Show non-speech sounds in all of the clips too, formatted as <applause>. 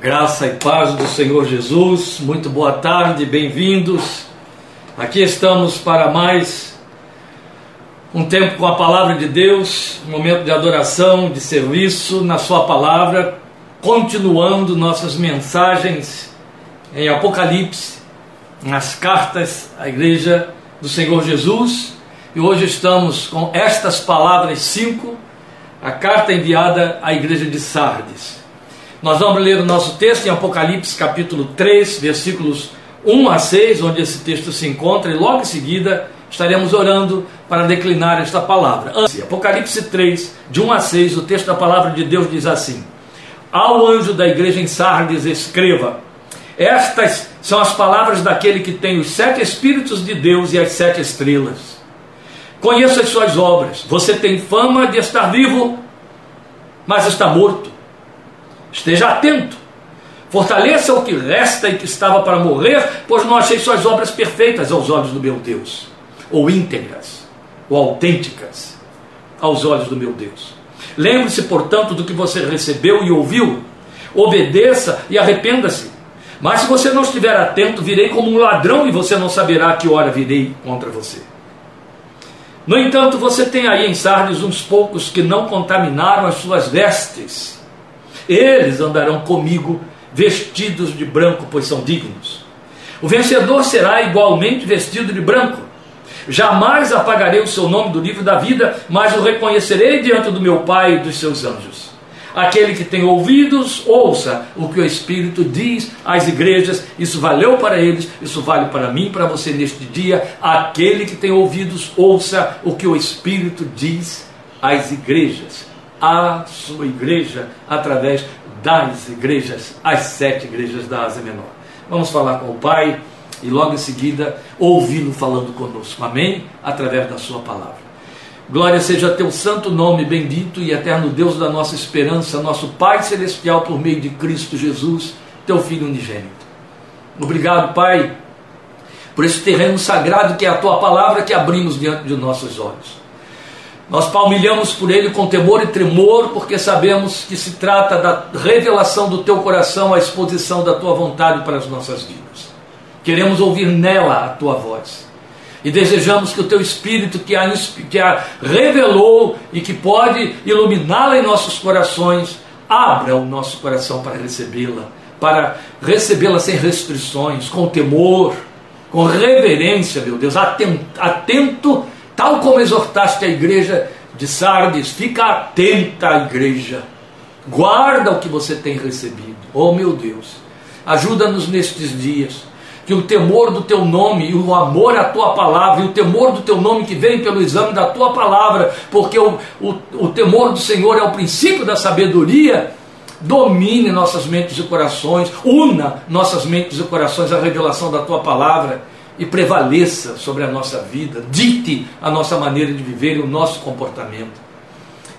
Graça e paz do Senhor Jesus, muito boa tarde, bem-vindos. Aqui estamos para mais um tempo com a palavra de Deus, um momento de adoração, de serviço na Sua palavra, continuando nossas mensagens em Apocalipse, nas cartas à Igreja do Senhor Jesus. E hoje estamos com estas palavras cinco, a carta enviada à Igreja de Sardes. Nós vamos ler o nosso texto em Apocalipse capítulo 3, versículos 1 a 6, onde esse texto se encontra, e logo em seguida estaremos orando para declinar esta palavra. Apocalipse 3, de 1 a 6, o texto da palavra de Deus diz assim: Ao anjo da igreja em Sardes, escreva: Estas são as palavras daquele que tem os sete Espíritos de Deus e as sete estrelas. Conheça as suas obras. Você tem fama de estar vivo, mas está morto. Esteja atento. Fortaleça o que resta e que estava para morrer, pois não achei suas obras perfeitas aos olhos do meu Deus, ou íntegras, ou autênticas aos olhos do meu Deus. Lembre-se, portanto, do que você recebeu e ouviu, obedeça e arrependa-se. Mas se você não estiver atento, virei como um ladrão e você não saberá a que hora virei contra você. No entanto, você tem aí em Sardes uns poucos que não contaminaram as suas vestes eles andarão comigo vestidos de branco, pois são dignos. O vencedor será igualmente vestido de branco. Jamais apagarei o seu nome do livro da vida, mas o reconhecerei diante do meu Pai e dos seus anjos. Aquele que tem ouvidos, ouça o que o Espírito diz às igrejas. Isso valeu para eles, isso vale para mim, para você neste dia. Aquele que tem ouvidos, ouça o que o Espírito diz às igrejas a sua igreja através das igrejas, as sete igrejas da Ásia Menor. Vamos falar com o Pai e logo em seguida ouvi-lo falando conosco. Amém? Através da sua palavra. Glória seja teu santo nome, bendito e eterno Deus da nossa esperança, nosso Pai celestial por meio de Cristo Jesus, teu Filho unigênito. Obrigado, Pai, por esse terreno sagrado que é a tua palavra que abrimos diante de nossos olhos. Nós palmilhamos por ele com temor e tremor, porque sabemos que se trata da revelação do teu coração, a exposição da tua vontade para as nossas vidas. Queremos ouvir nela a tua voz. E desejamos que o teu Espírito, que a, que a revelou e que pode iluminá-la em nossos corações, abra o nosso coração para recebê-la, para recebê-la sem restrições, com temor, com reverência, meu Deus, atento, atento Tal como exortaste a igreja de Sardes, fica atenta à igreja. Guarda o que você tem recebido. Oh meu Deus, ajuda-nos nestes dias. Que o temor do teu nome e o amor à tua palavra, e o temor do teu nome que vem pelo exame da tua palavra, porque o, o, o temor do Senhor é o princípio da sabedoria, domine nossas mentes e corações, una nossas mentes e corações à revelação da tua palavra e prevaleça sobre a nossa vida, dite a nossa maneira de viver e o nosso comportamento.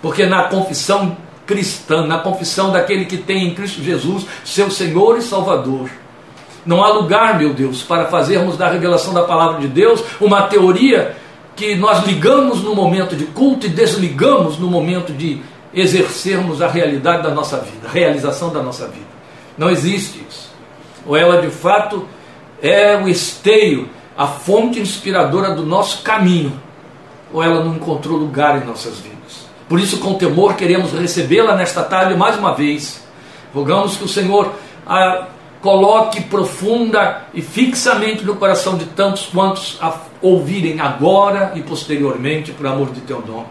Porque na confissão cristã, na confissão daquele que tem em Cristo Jesus seu Senhor e Salvador, não há lugar, meu Deus, para fazermos da revelação da palavra de Deus uma teoria que nós ligamos no momento de culto e desligamos no momento de exercermos a realidade da nossa vida, a realização da nossa vida. Não existe isso. Ou ela de fato é o esteio, a fonte inspiradora do nosso caminho, ou ela não encontrou lugar em nossas vidas. Por isso, com temor, queremos recebê-la nesta tarde mais uma vez. Rogamos que o Senhor a coloque profunda e fixamente no coração de tantos quantos a ouvirem agora e posteriormente, por amor de teu nome.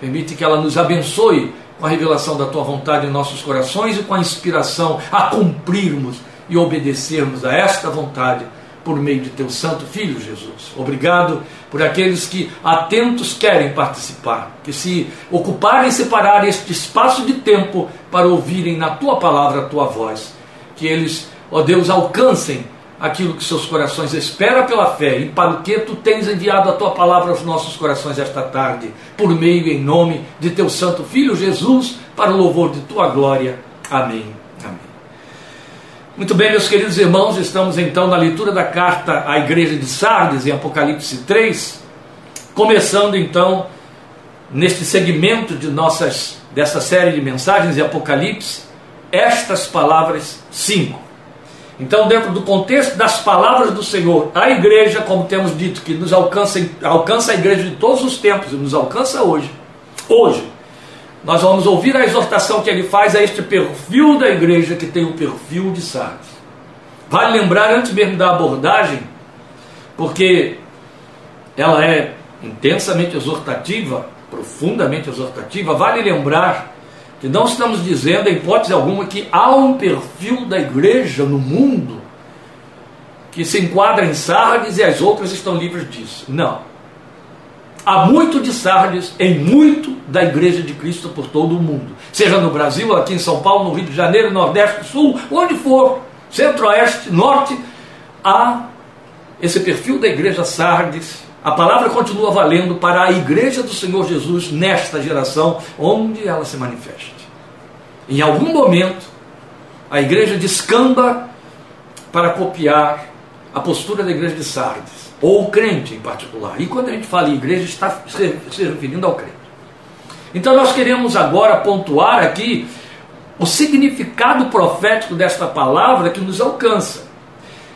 Permite que ela nos abençoe com a revelação da tua vontade em nossos corações e com a inspiração a cumprirmos e obedecermos a esta vontade por meio de teu Santo Filho Jesus. Obrigado por aqueles que atentos querem participar, que se ocuparem separarem este espaço de tempo para ouvirem na tua palavra a tua voz. Que eles, ó Deus, alcancem aquilo que seus corações esperam pela fé e para o que tu tens enviado a tua palavra aos nossos corações esta tarde, por meio e em nome de teu Santo Filho Jesus, para o louvor de tua glória. Amém. Muito bem, meus queridos irmãos, estamos então na leitura da carta à igreja de Sardes, em Apocalipse 3, começando então neste segmento de nossas, dessa série de mensagens em Apocalipse, estas palavras cinco. Então, dentro do contexto das palavras do Senhor, a igreja, como temos dito, que nos alcança, alcança a igreja de todos os tempos e nos alcança hoje. Hoje, nós vamos ouvir a exortação que ele faz a este perfil da igreja que tem o perfil de Sardes. Vale lembrar, antes mesmo da abordagem, porque ela é intensamente exortativa, profundamente exortativa, vale lembrar que não estamos dizendo, em hipótese alguma, que há um perfil da igreja no mundo que se enquadra em Sardes e as outras estão livres disso. Não. Há muito de Sardes em muito da igreja de Cristo por todo o mundo. Seja no Brasil, aqui em São Paulo, no Rio de Janeiro, Nordeste, Sul, onde for, Centro-Oeste, Norte, há esse perfil da igreja Sardes a palavra continua valendo para a igreja do Senhor Jesus nesta geração, onde ela se manifeste. Em algum momento, a igreja descamba para copiar a postura da igreja de Sardes, ou o crente em particular. E quando a gente fala em igreja, está se referindo ao crente. Então nós queremos agora pontuar aqui o significado profético desta palavra que nos alcança.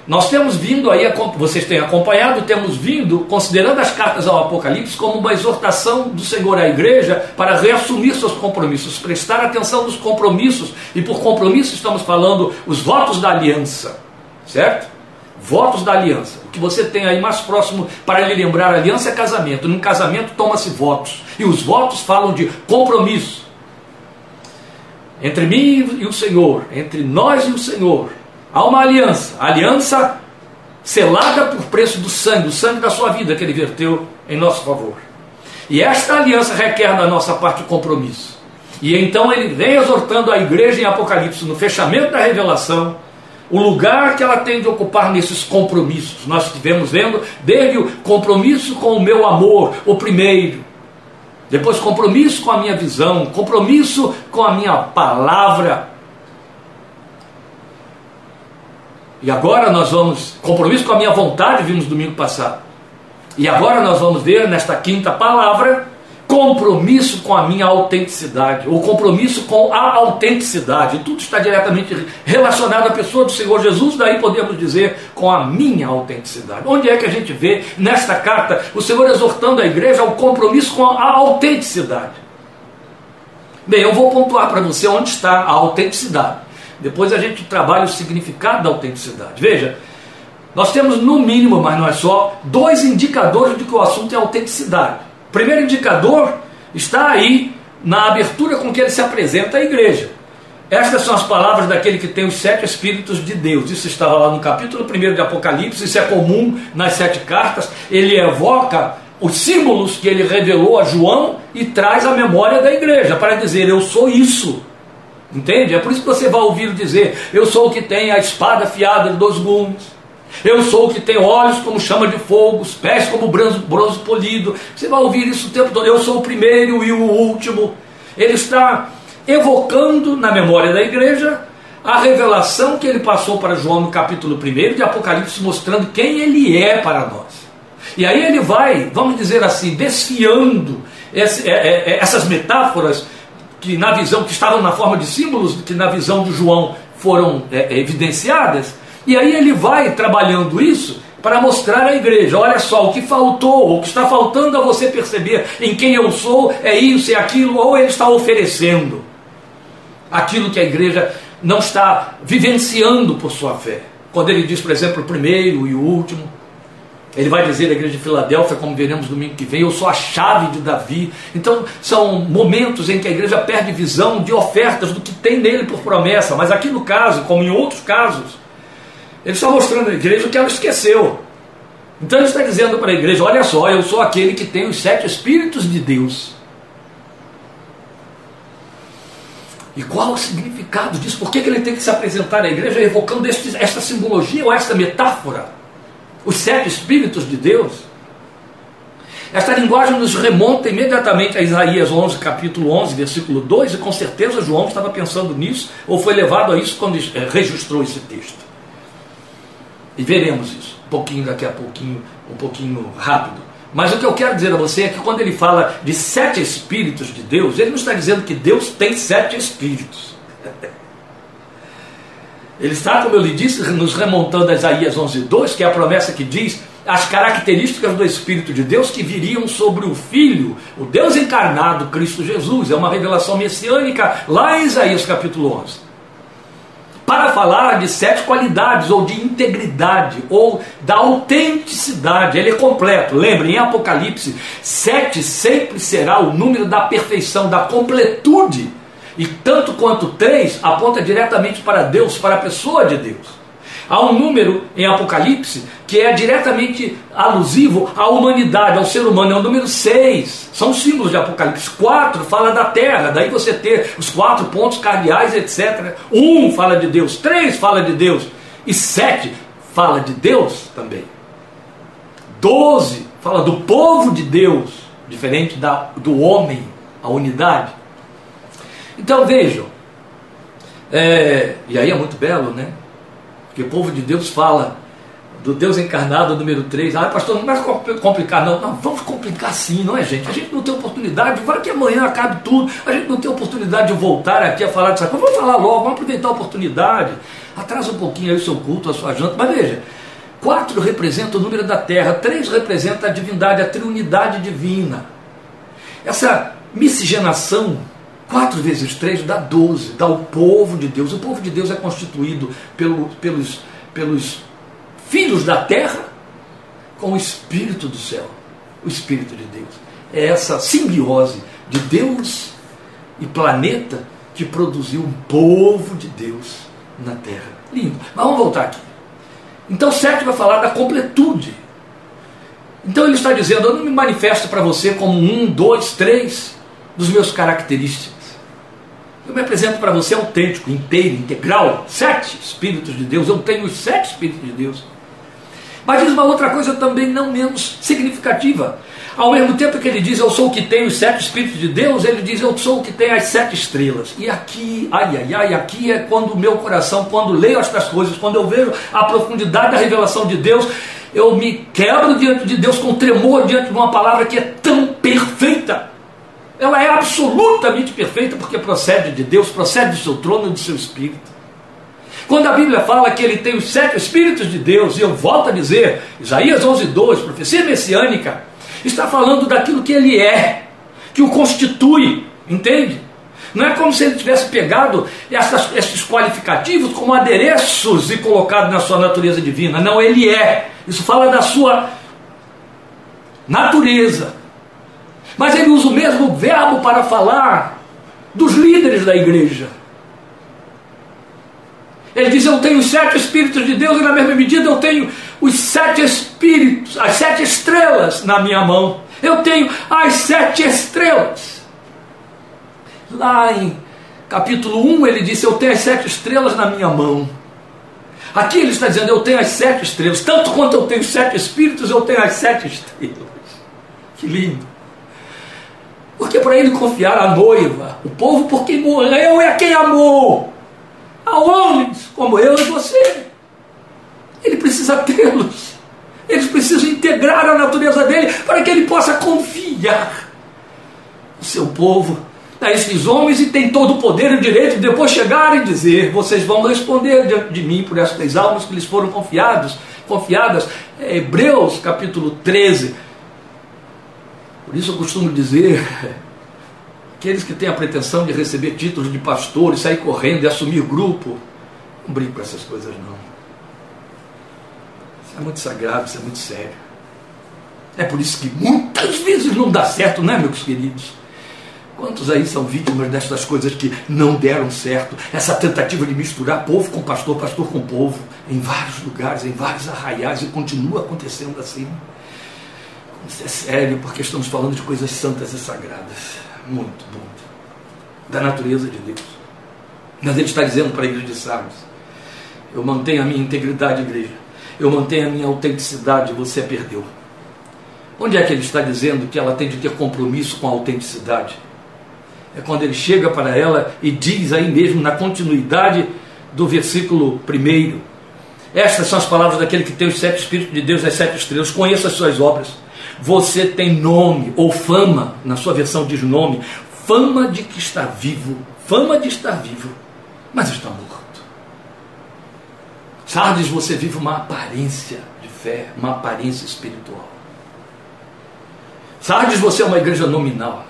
Nós temos vindo aí, vocês têm acompanhado, temos vindo considerando as cartas ao Apocalipse como uma exortação do Senhor à igreja para reassumir seus compromissos, prestar atenção nos compromissos, e por compromisso estamos falando os votos da aliança, certo? Votos da aliança. O que você tem aí mais próximo para lhe lembrar aliança é casamento. Num casamento toma-se votos, e os votos falam de compromisso. Entre mim e o Senhor, entre nós e o Senhor, Há uma aliança, a aliança selada por preço do sangue, o sangue da sua vida que ele verteu em nosso favor. E esta aliança requer da nossa parte compromisso. E então ele vem exortando a igreja em Apocalipse, no fechamento da revelação, o lugar que ela tem de ocupar nesses compromissos. Nós estivemos vendo desde o compromisso com o meu amor, o primeiro. Depois, compromisso com a minha visão, compromisso com a minha palavra, E agora nós vamos, compromisso com a minha vontade, vimos domingo passado. E agora nós vamos ver nesta quinta palavra, compromisso com a minha autenticidade, ou compromisso com a autenticidade. Tudo está diretamente relacionado à pessoa do Senhor Jesus, daí podemos dizer com a minha autenticidade. Onde é que a gente vê nesta carta o Senhor exortando a igreja ao compromisso com a autenticidade? Bem, eu vou pontuar para você onde está a autenticidade. Depois a gente trabalha o significado da autenticidade. Veja, nós temos no mínimo, mas não é só, dois indicadores de que o assunto é autenticidade. Primeiro indicador está aí na abertura com que ele se apresenta à igreja. Estas são as palavras daquele que tem os sete Espíritos de Deus. Isso estava lá no capítulo 1 de Apocalipse, isso é comum nas sete cartas. Ele evoca os símbolos que ele revelou a João e traz à memória da igreja para dizer: Eu sou isso. Entende? É por isso que você vai ouvir dizer: Eu sou o que tem a espada afiada de dois gumes. Eu sou o que tem olhos como chama de fogo, os pés como bronze, bronze polido. Você vai ouvir isso o tempo todo. Eu sou o primeiro e o último. Ele está evocando na memória da igreja a revelação que ele passou para João no capítulo 1 de Apocalipse, mostrando quem ele é para nós. E aí ele vai, vamos dizer assim, desfiando é, é, essas metáforas que na visão, que estavam na forma de símbolos, que na visão de João foram é, é, evidenciadas, e aí ele vai trabalhando isso para mostrar à igreja: olha só, o que faltou, o que está faltando a você perceber em quem eu sou é isso, é aquilo, ou ele está oferecendo aquilo que a igreja não está vivenciando por sua fé. Quando ele diz, por exemplo, o primeiro e o último, ele vai dizer à igreja de Filadélfia, como veremos domingo que vem, eu sou a chave de Davi. Então, são momentos em que a igreja perde visão de ofertas do que tem nele por promessa. Mas aqui no caso, como em outros casos, ele está mostrando à igreja o que ela esqueceu. Então ele está dizendo para a igreja: olha só, eu sou aquele que tem os sete Espíritos de Deus. E qual o significado disso? Por que, ele tem que se apresentar à igreja evocando este, esta simbologia ou esta metáfora? os sete Espíritos de Deus. Esta linguagem nos remonta imediatamente a Isaías 11, capítulo 11, versículo 2, e com certeza João estava pensando nisso, ou foi levado a isso quando eh, registrou esse texto. E veremos isso, um pouquinho daqui a pouquinho, um pouquinho rápido. Mas o que eu quero dizer a você é que quando ele fala de sete Espíritos de Deus, ele não está dizendo que Deus tem sete Espíritos. Ele está, como eu lhe disse, nos remontando a Isaías 11:2, que é a promessa que diz as características do Espírito de Deus que viriam sobre o Filho, o Deus encarnado, Cristo Jesus. É uma revelação messiânica lá em Isaías capítulo 11 para falar de sete qualidades, ou de integridade, ou da autenticidade. Ele é completo. Lembre, em Apocalipse, sete sempre será o número da perfeição, da completude. E tanto quanto três aponta diretamente para Deus, para a pessoa de Deus. Há um número em Apocalipse que é diretamente alusivo à humanidade, ao ser humano, é o número 6. São símbolos de Apocalipse. 4 fala da terra, daí você ter os quatro pontos cardeais, etc. 1 um fala de Deus, 3 fala de Deus, e 7 fala de Deus também. 12 fala do povo de Deus, diferente da, do homem, a unidade. Então vejam, é, e aí é muito belo, né? Porque o povo de Deus fala do Deus encarnado, número 3. Ah, pastor, não vai complicar, não. Não, vamos complicar sim, não é, gente? A gente não tem oportunidade, vai que amanhã acabe tudo. A gente não tem oportunidade de voltar aqui a falar dessa coisa. Vamos falar logo, vamos aproveitar a oportunidade. Atrasa um pouquinho aí o seu culto, a sua janta. Mas veja, quatro representa o número da terra, três representa a divindade, a triunidade divina. Essa miscigenação 4 vezes 3 dá 12, dá o povo de Deus. O povo de Deus é constituído pelo, pelos, pelos filhos da terra com o Espírito do céu, o Espírito de Deus. É essa simbiose de Deus e planeta que produziu um povo de Deus na terra. Lindo. Mas vamos voltar aqui. Então, 7 vai falar da completude. Então, ele está dizendo: Eu não me manifesto para você como um, dois, três dos meus características. Eu me apresento para você autêntico, inteiro, integral, sete Espíritos de Deus. Eu tenho os sete Espíritos de Deus. Mas diz uma outra coisa também não menos significativa. Ao mesmo tempo que ele diz eu sou o que tem os sete Espíritos de Deus, ele diz eu sou o que tem as sete estrelas. E aqui, ai ai ai, aqui é quando o meu coração, quando leio estas coisas, quando eu vejo a profundidade da revelação de Deus, eu me quebro diante de Deus com tremor diante de uma palavra que é tão perfeita. Ela é absolutamente perfeita porque procede de Deus, procede do seu trono do seu espírito. Quando a Bíblia fala que ele tem os sete Espíritos de Deus, e eu volto a dizer, Isaías 11, 2, profecia messiânica, está falando daquilo que ele é, que o constitui, entende? Não é como se ele tivesse pegado essas, esses qualificativos como adereços e colocado na sua natureza divina. Não, ele é. Isso fala da sua natureza. Mas ele usa o mesmo verbo para falar dos líderes da igreja. Ele diz: Eu tenho os sete Espíritos de Deus, e na mesma medida eu tenho os sete Espíritos, as sete estrelas na minha mão. Eu tenho as sete estrelas. Lá em capítulo 1 ele disse: Eu tenho as sete estrelas na minha mão. Aqui ele está dizendo: Eu tenho as sete estrelas. Tanto quanto eu tenho sete Espíritos, eu tenho as sete estrelas. Que lindo. Porque para ele confiar a noiva, o povo por quem morreu é quem amou. A homens como eu e você. Ele precisa tê-los. Eles precisam integrar a natureza dele para que ele possa confiar no seu povo, a esses homens, e tem todo o poder e o direito de depois chegar e dizer: vocês vão responder diante de mim por estas almas que lhes foram confiadas. É Hebreus capítulo 13, por isso eu costumo dizer, aqueles que têm a pretensão de receber títulos de pastor e sair correndo e assumir grupo, não brinco com essas coisas não. Isso é muito sagrado, isso é muito sério. É por isso que muitas vezes não dá certo, não é, meus queridos? Quantos aí são vítimas destas coisas que não deram certo? Essa tentativa de misturar povo com pastor, pastor com povo, em vários lugares, em vários arraiais, e continua acontecendo assim. Isso é sério, porque estamos falando de coisas santas e sagradas. Muito, muito. Da natureza de Deus. Mas ele está dizendo para a igreja de Sardes: Eu mantenho a minha integridade, igreja. Eu mantenho a minha autenticidade, você a perdeu. Onde é que ele está dizendo que ela tem de ter compromisso com a autenticidade? É quando ele chega para ela e diz aí mesmo na continuidade do versículo primeiro. Estas são as palavras daquele que tem os sete Espíritos de Deus, as sete estrelas. Conheça as suas obras você tem nome, ou fama, na sua versão diz nome, fama de que está vivo, fama de estar vivo, mas está morto. Sardes, você vive uma aparência de fé, uma aparência espiritual. Sardes, você é uma igreja nominal.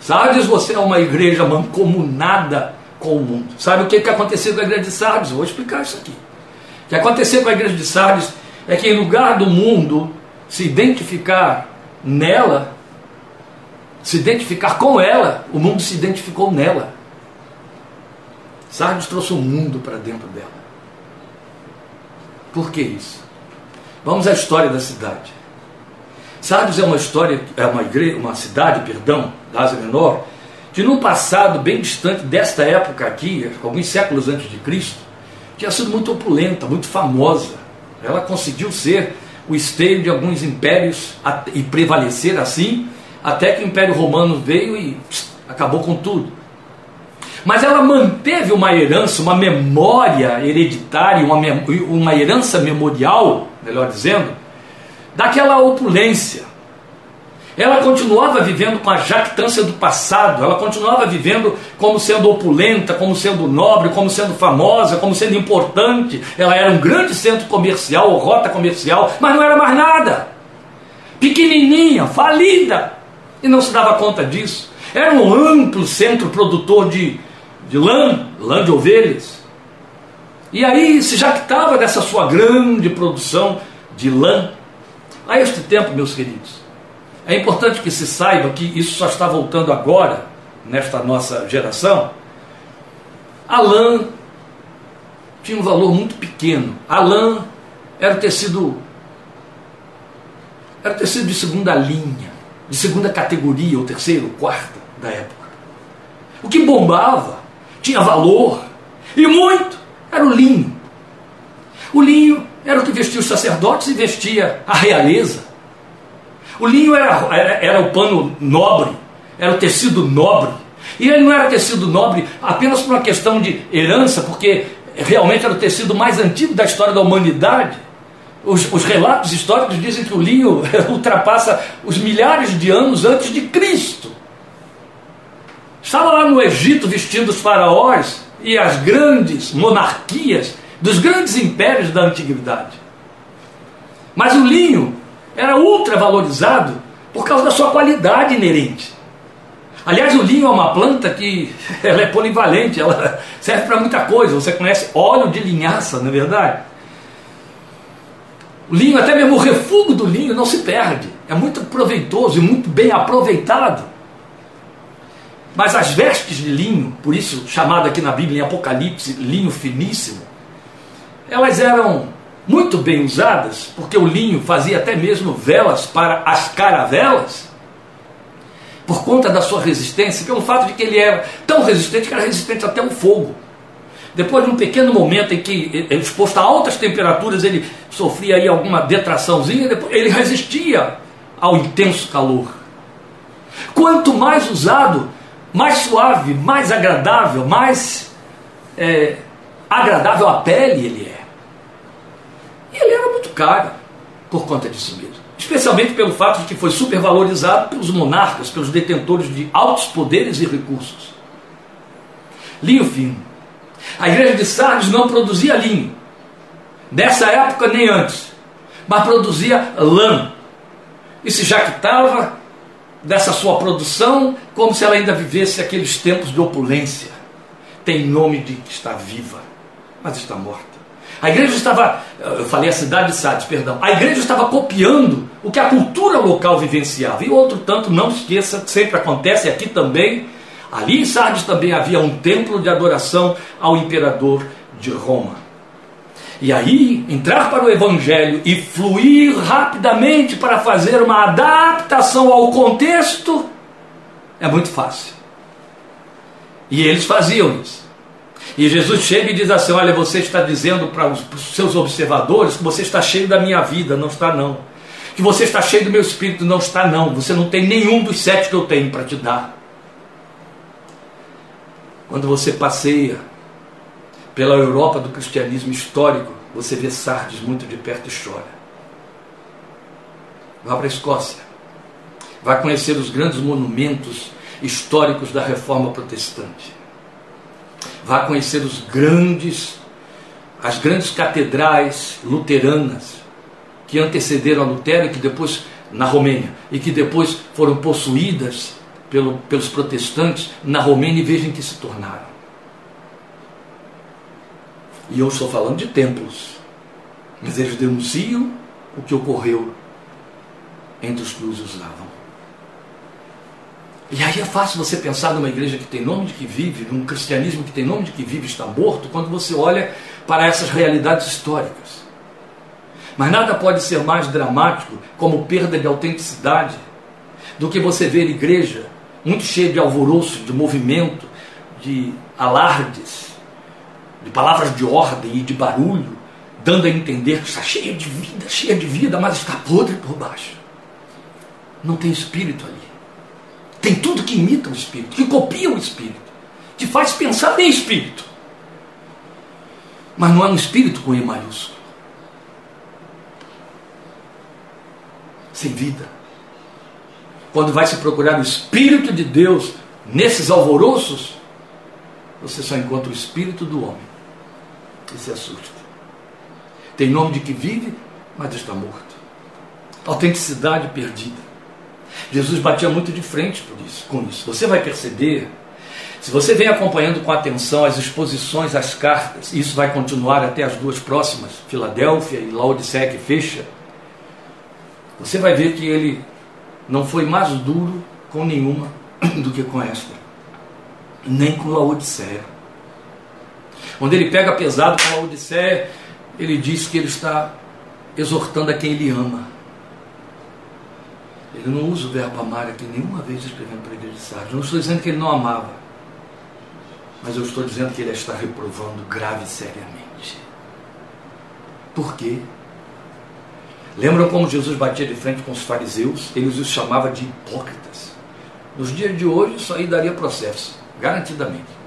Sardes, você é uma igreja mancomunada com o mundo. Sabe o que, que aconteceu com a igreja de Sardes? Eu vou explicar isso aqui. O que aconteceu com a igreja de Sardes é que, em lugar do mundo se identificar nela, se identificar com ela, o mundo se identificou nela. Sardes trouxe o mundo para dentro dela. Por que isso? Vamos à história da cidade. Sardes é uma história, é uma igreja, uma cidade, perdão, da Ásia Menor, que no passado bem distante desta época aqui, alguns séculos antes de Cristo, tinha sido muito opulenta, muito famosa. Ela conseguiu ser o esteio de alguns impérios e prevalecer assim, até que o Império Romano veio e pss, acabou com tudo. Mas ela manteve uma herança, uma memória hereditária, uma, uma herança memorial, melhor dizendo, daquela opulência. Ela continuava vivendo com a jactância do passado, ela continuava vivendo como sendo opulenta, como sendo nobre, como sendo famosa, como sendo importante. Ela era um grande centro comercial ou rota comercial, mas não era mais nada. Pequenininha, falida, e não se dava conta disso. Era um amplo centro produtor de, de lã, lã de ovelhas. E aí se jactava dessa sua grande produção de lã. A este tempo, meus queridos, é importante que se saiba que isso só está voltando agora, nesta nossa geração. A lã tinha um valor muito pequeno. A lã era tecido era tecido de segunda linha, de segunda categoria, ou terceira, ou quarta da época. O que bombava tinha valor, e muito, era o linho. O linho era o que vestia os sacerdotes e vestia a realeza. O linho era, era, era o pano nobre, era o tecido nobre. E ele não era tecido nobre apenas por uma questão de herança, porque realmente era o tecido mais antigo da história da humanidade. Os, os, relatos históricos dizem que o linho <laughs> ultrapassa os milhares de anos antes de Cristo. Estava lá no Egito vestindo os faraós e as grandes monarquias dos grandes impérios da antiguidade. Mas o linho era ultra valorizado por causa da sua qualidade inerente. Aliás, o linho é uma planta que <laughs> ela é polivalente, ela <laughs> serve para muita coisa. Você conhece óleo de linhaça, não é verdade? O linho, até mesmo o refúgio do linho, não se perde. É muito proveitoso e muito bem aproveitado. Mas as vestes de linho, por isso chamado aqui na Bíblia em Apocalipse, linho finíssimo, elas eram muito bem usadas, porque o linho fazia até mesmo velas para as caravelas, por conta da sua resistência, pelo fato de que ele era tão resistente que era resistente até o fogo. Depois de um pequeno momento em que, exposto a altas temperaturas, ele sofria aí alguma detraçãozinha, ele resistia ao intenso calor. Quanto mais usado, mais suave, mais agradável, mais é, agradável à pele ele é. E ele era muito caro por conta disso mesmo. Especialmente pelo fato de que foi supervalorizado pelos monarcas, pelos detentores de altos poderes e recursos. Linho fino. A igreja de Sardes não produzia linho. Nessa época nem antes. Mas produzia lã. E se jactava dessa sua produção como se ela ainda vivesse aqueles tempos de opulência. Tem nome de que está viva, mas está morta. A igreja estava, eu falei a cidade de Sardes, perdão, a igreja estava copiando o que a cultura local vivenciava. E outro tanto, não esqueça, sempre acontece aqui também, ali em Sardes também havia um templo de adoração ao imperador de Roma. E aí, entrar para o Evangelho e fluir rapidamente para fazer uma adaptação ao contexto é muito fácil. E eles faziam isso. E Jesus chega e diz assim: Olha, você está dizendo para os, seus observadores que você está cheio da minha vida, não está não. Que você está cheio do meu espírito, não está não. Você não tem nenhum dos sete que eu tenho para te dar. Quando você passeia pela Europa do cristianismo histórico, você vê Sardes muito de perto e chora. Vá para a Escócia. Vai conhecer os grandes monumentos históricos da reforma protestante. Vá conhecer os grandes as grandes catedrais luteranas que antecederam a Lutero e que depois na Romênia e que depois foram possuídas pelo, pelos protestantes na Romênia e vejam que se tornaram. E eu estou falando de templos, mas eles denunciam o que ocorreu entre os que usavam. E aí é fácil você pensar numa igreja que tem nome de que vive, num cristianismo que tem nome de que vive está morto, quando você olha para essas realidades históricas. Mas nada pode ser mais dramático como perda de autenticidade do que você ver igreja muito cheia de alvoroço, de movimento, de alardes, de palavras de ordem e de barulho, dando a entender que está cheia de vida, cheia de vida, mas está podre por baixo. Não tem espírito ali. Tem tudo que imita o espírito, que copia o espírito, que faz pensar em espírito. Mas não é um espírito com E maiúsculo. Sem vida. Quando vai se procurar o Espírito de Deus nesses alvoroços, você só encontra o Espírito do homem. E se assusta. Tem nome de que vive, mas está morto. Autenticidade perdida. Jesus batia muito de frente isso, com isso. Você vai perceber, se você vem acompanhando com atenção as exposições, as cartas, e isso vai continuar até as duas próximas, Filadélfia e Laodiceia que fecha, você vai ver que ele não foi mais duro com nenhuma <coughs> do que com esta, nem com Laodiceia. Quando ele pega pesado com Laodiceia, ele diz que ele está exortando a quem ele ama. Ele não usa o verbo amar aqui nenhuma vez escrevendo para a igreja de Sardes. Não estou dizendo que ele não amava, mas eu estou dizendo que ele está reprovando grave e seriamente. Por quê? Lembram como Jesus batia de frente com os fariseus? Ele os chamava de hipócritas. Nos dias de hoje, isso aí daria processo, garantidamente.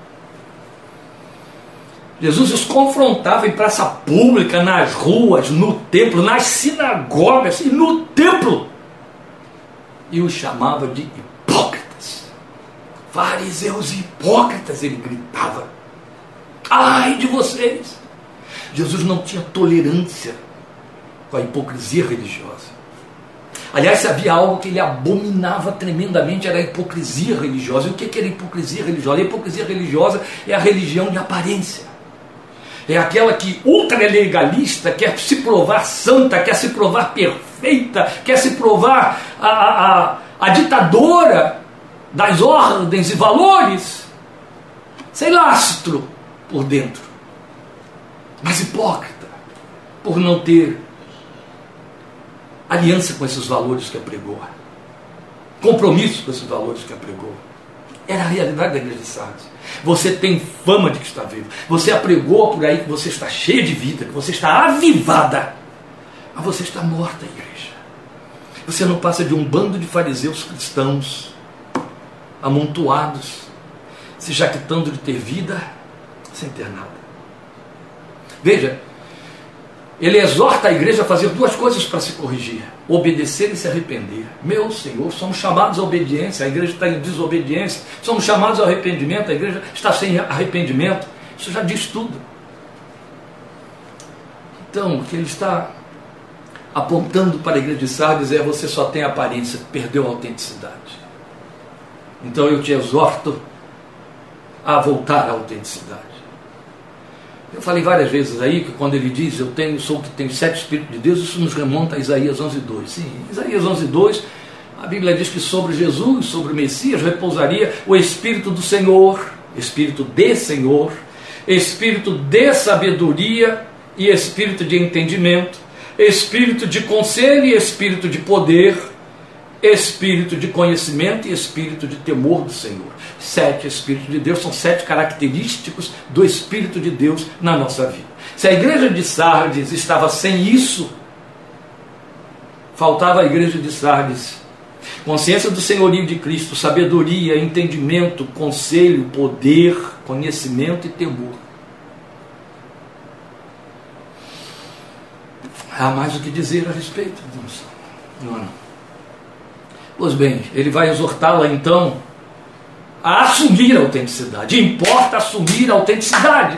Jesus os confrontava em praça pública, nas ruas, no templo, nas sinagogas e no templo. E os chamava de hipócritas. Fariseus hipócritas, ele gritava. Ai de vocês! Jesus não tinha tolerância com a hipocrisia religiosa. Aliás, se havia algo que ele abominava tremendamente, era a hipocrisia religiosa. E o que era hipocrisia religiosa? A hipocrisia religiosa é a religião de aparência. É aquela que ultralegalista quer se provar santa, quer se provar perfeita, quer se provar a, a, a ditadora das ordens e valores, sem lastro por dentro, mas hipócrita por não ter aliança com esses valores que apregou, compromisso com esses valores que apregou. Era a realidade da igreja de Sardes. Você tem fama de que está vivo. Você apregou por aí que você está cheia de vida, que você está avivada. Mas você está morta, igreja. Você não passa de um bando de fariseus cristãos amontoados, se jactando de ter vida sem ter nada. Veja, ele exorta a igreja a fazer duas coisas para se corrigir: obedecer e se arrepender. Meu Senhor, somos chamados à obediência, a igreja está em desobediência. Somos chamados ao arrependimento, a igreja está sem arrependimento. Isso já diz tudo. Então, o que ele está apontando para a igreja de Sardes é: você só tem aparência, perdeu a autenticidade. Então eu te exorto a voltar à autenticidade. Eu falei várias vezes aí que quando ele diz eu tenho, sou que tenho sete Espíritos de Deus, isso nos remonta a Isaías 11, 2. Sim, Isaías 11, 2, a Bíblia diz que sobre Jesus, sobre o Messias, repousaria o Espírito do Senhor, Espírito de Senhor, Espírito de sabedoria e Espírito de entendimento, Espírito de conselho e Espírito de poder, Espírito de conhecimento e Espírito de temor do Senhor sete Espíritos de Deus, são sete característicos do Espírito de Deus na nossa vida. Se a igreja de Sardes estava sem isso, faltava a igreja de Sardes consciência do senhorio de Cristo, sabedoria, entendimento, conselho, poder, conhecimento e temor. Há mais o que dizer a respeito, não, não. Pois bem, ele vai exortá-la então a assumir a autenticidade. Importa assumir a autenticidade.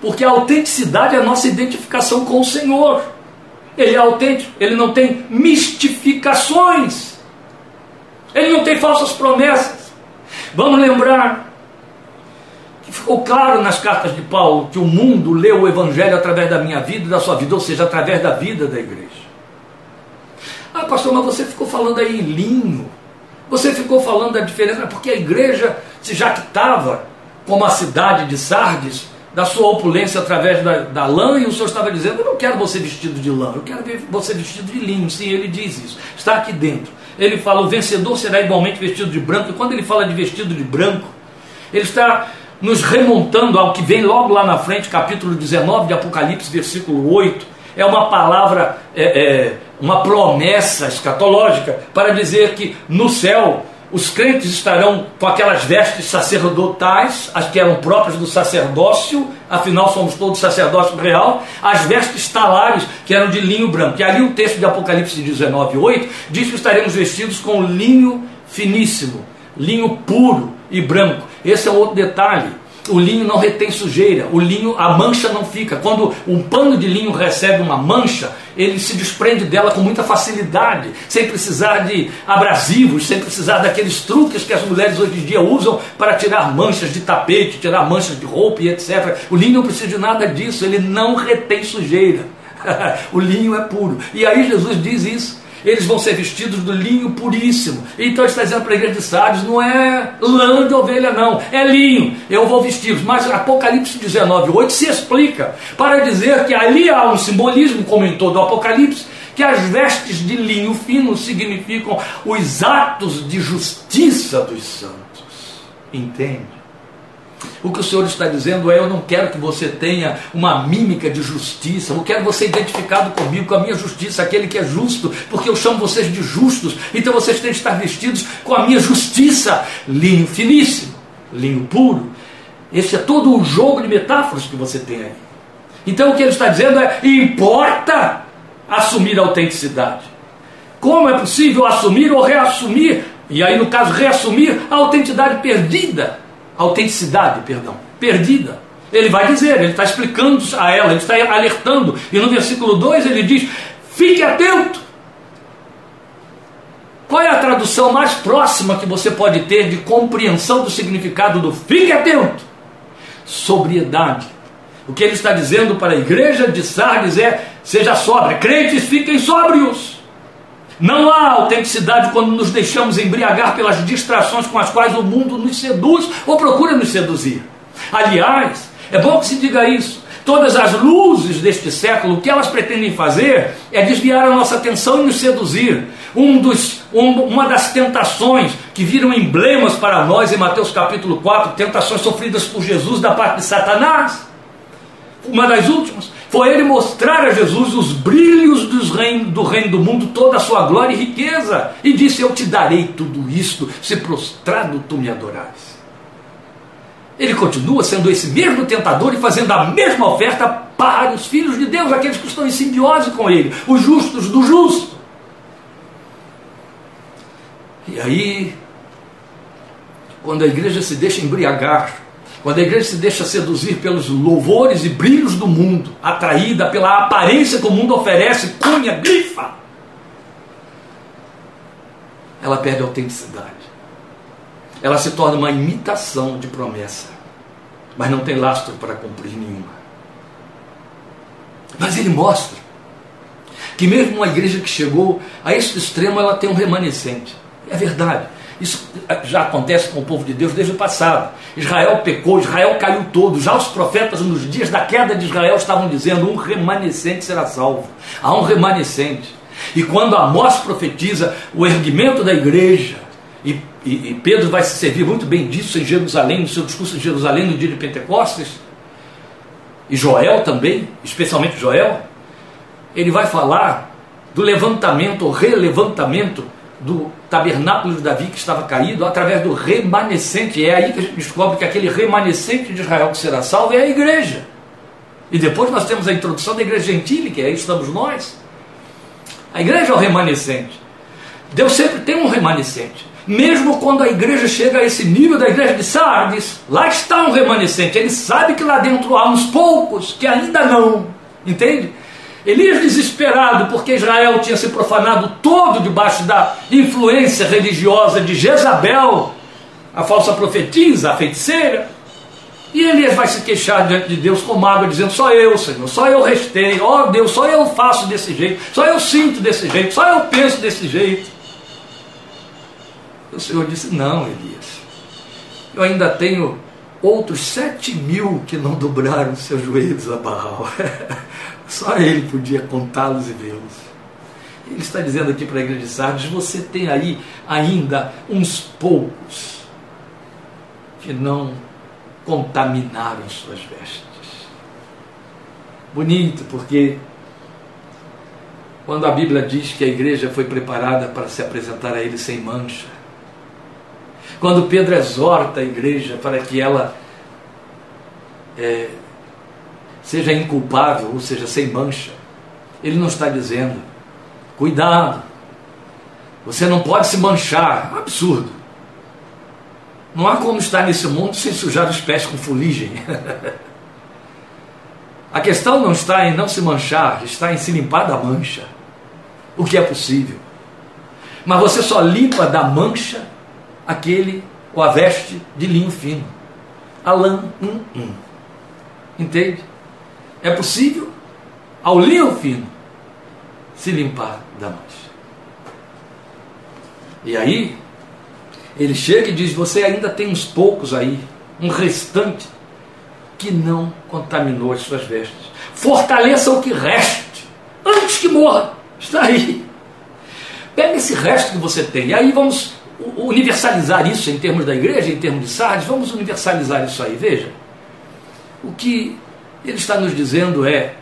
Porque a autenticidade é a nossa identificação com o Senhor. Ele é autêntico, ele não tem mistificações, ele não tem falsas promessas. Vamos lembrar ficou claro nas cartas de Paulo que o mundo leu o Evangelho através da minha vida e da sua vida, ou seja, através da vida da igreja. Ah, pastor, mas você ficou falando aí em linho, você ficou falando da diferença, porque a igreja se jactava como a cidade de Sardes, da sua opulência através da, da lã, e o Senhor estava dizendo: Eu não quero você vestido de lã, eu quero você vestido de linho. Sim, ele diz isso, está aqui dentro. Ele fala: O vencedor será igualmente vestido de branco, e quando ele fala de vestido de branco, ele está nos remontando ao que vem logo lá na frente, capítulo 19 de Apocalipse, versículo 8. É uma palavra, é, é, uma promessa escatológica para dizer que no céu os crentes estarão com aquelas vestes sacerdotais, as que eram próprias do sacerdócio, afinal somos todos sacerdócio real, as vestes talares, que eram de linho branco. E ali o texto de Apocalipse 19, 8, diz que estaremos vestidos com linho finíssimo, linho puro e branco. Esse é outro detalhe o linho não retém sujeira, o linho, a mancha não fica. Quando um pano de linho recebe uma mancha, ele se desprende dela com muita facilidade, sem precisar de abrasivos, sem precisar daqueles truques que as mulheres hoje em dia usam para tirar manchas de tapete, tirar manchas de roupa e etc. O linho não precisa de nada disso, ele não retém sujeira. <laughs> o linho é puro. E aí Jesus diz isso eles vão ser vestidos do linho puríssimo. Então está dizendo para a igreja de Sardes, não é lã de ovelha não, é linho, eu vou vesti-los. Mas Apocalipse 19, 8 se explica para dizer que ali há um simbolismo, como em todo o Apocalipse, que as vestes de linho fino significam os atos de justiça dos santos. Entende? O que o Senhor está dizendo é: eu não quero que você tenha uma mímica de justiça, eu quero você identificado comigo, com a minha justiça, aquele que é justo, porque eu chamo vocês de justos, então vocês têm que estar vestidos com a minha justiça, linho finíssimo, linho puro. Esse é todo o jogo de metáforas que você tem aí. Então o que ele está dizendo é: importa assumir a autenticidade. Como é possível assumir ou reassumir, e aí no caso reassumir, a autenticidade perdida? Autenticidade, perdão, perdida. Ele vai dizer, ele está explicando a ela, ele está alertando. E no versículo 2 ele diz: fique atento. Qual é a tradução mais próxima que você pode ter de compreensão do significado do fique atento? Sobriedade. O que ele está dizendo para a igreja de Sardes é: seja sóbria, crentes fiquem sóbrios. Não há autenticidade quando nos deixamos embriagar pelas distrações com as quais o mundo nos seduz ou procura nos seduzir. Aliás, é bom que se diga isso. Todas as luzes deste século, o que elas pretendem fazer é desviar a nossa atenção e nos seduzir. Um dos, um, uma das tentações que viram emblemas para nós em Mateus capítulo 4, tentações sofridas por Jesus da parte de Satanás. Uma das últimas foi ele mostrar a Jesus os brilhos dos reino, do reino do mundo, toda a sua glória e riqueza. E disse: Eu te darei tudo isto, se prostrado tu me adorares. Ele continua sendo esse mesmo tentador e fazendo a mesma oferta para os filhos de Deus, aqueles que estão em simbiose com ele, os justos do justo. E aí, quando a igreja se deixa embriagar quando a igreja se deixa seduzir pelos louvores e brilhos do mundo, atraída pela aparência que o mundo oferece, cunha, grifa, ela perde a autenticidade. Ela se torna uma imitação de promessa, mas não tem lastro para cumprir nenhuma. Mas ele mostra que mesmo uma igreja que chegou a esse extremo, ela tem um remanescente. É verdade. Isso já acontece com o povo de Deus desde o passado. Israel pecou, Israel caiu todo. Já os profetas, nos dias da queda de Israel, estavam dizendo: um remanescente será salvo. Há um remanescente. E quando Amós profetiza o erguimento da igreja, e, e, e, Pedro vai se servir muito bem disso em Jerusalém, no seu discurso em Jerusalém no dia de Pentecostes, e Joel também, especialmente Joel, ele vai falar do levantamento, ou relevantamento do tabernáculo de Davi que estava caído, através do remanescente. É aí que a gente descobre que aquele remanescente de Israel que será salvo é a igreja. E depois nós temos a introdução da igreja gentílica, aí estamos nós. A igreja é o remanescente. Deus sempre tem um remanescente. mesmo quando a igreja chega a esse nível da igreja de Sardes, lá está um remanescente. Ele sabe que lá dentro há uns poucos que ainda não. Entende? Elias desesperado porque Israel tinha se profanado todo debaixo da influência religiosa de Jezabel, a falsa profetisa, a feiticeira. E Elias vai se queixar diante de Deus com mágoa, dizendo: Só eu, Senhor, só eu restei, ó oh, Deus, só eu faço desse jeito, só eu sinto desse jeito, só eu penso desse jeito. O Senhor disse: Não, Elias, eu ainda tenho outros sete mil que não dobraram seus joelhos a Baal. <laughs> Só ele podia contá-los e vê-los. Ele está dizendo aqui para a igreja de Sardes: você tem aí ainda uns poucos que não contaminaram suas vestes. Bonito, porque quando a Bíblia diz que a igreja foi preparada para se apresentar a ele sem mancha, quando Pedro exorta a igreja para que ela é, seja inculpável, ou seja, sem mancha, ele não está dizendo, cuidado, você não pode se manchar, é um absurdo. Não há como estar nesse mundo sem sujar os pés com fuligem. <laughs> A questão não está em não se manchar, está em se limpar da mancha, o que é possível. Mas você só limpa da mancha aquele ou a veste de linho fino. A lã, hum, hum. Entende? É possível, ao linho fino, se limpar da mancha. E aí, ele chega e diz: Você ainda tem uns poucos aí, um restante, que não contaminou as suas vestes. Fortaleça o que reste, antes que morra. Está aí. Pega esse resto que você tem. E aí vamos universalizar isso em termos da igreja, em termos de Sardes, vamos universalizar isso aí. Veja. O que ele está nos dizendo é: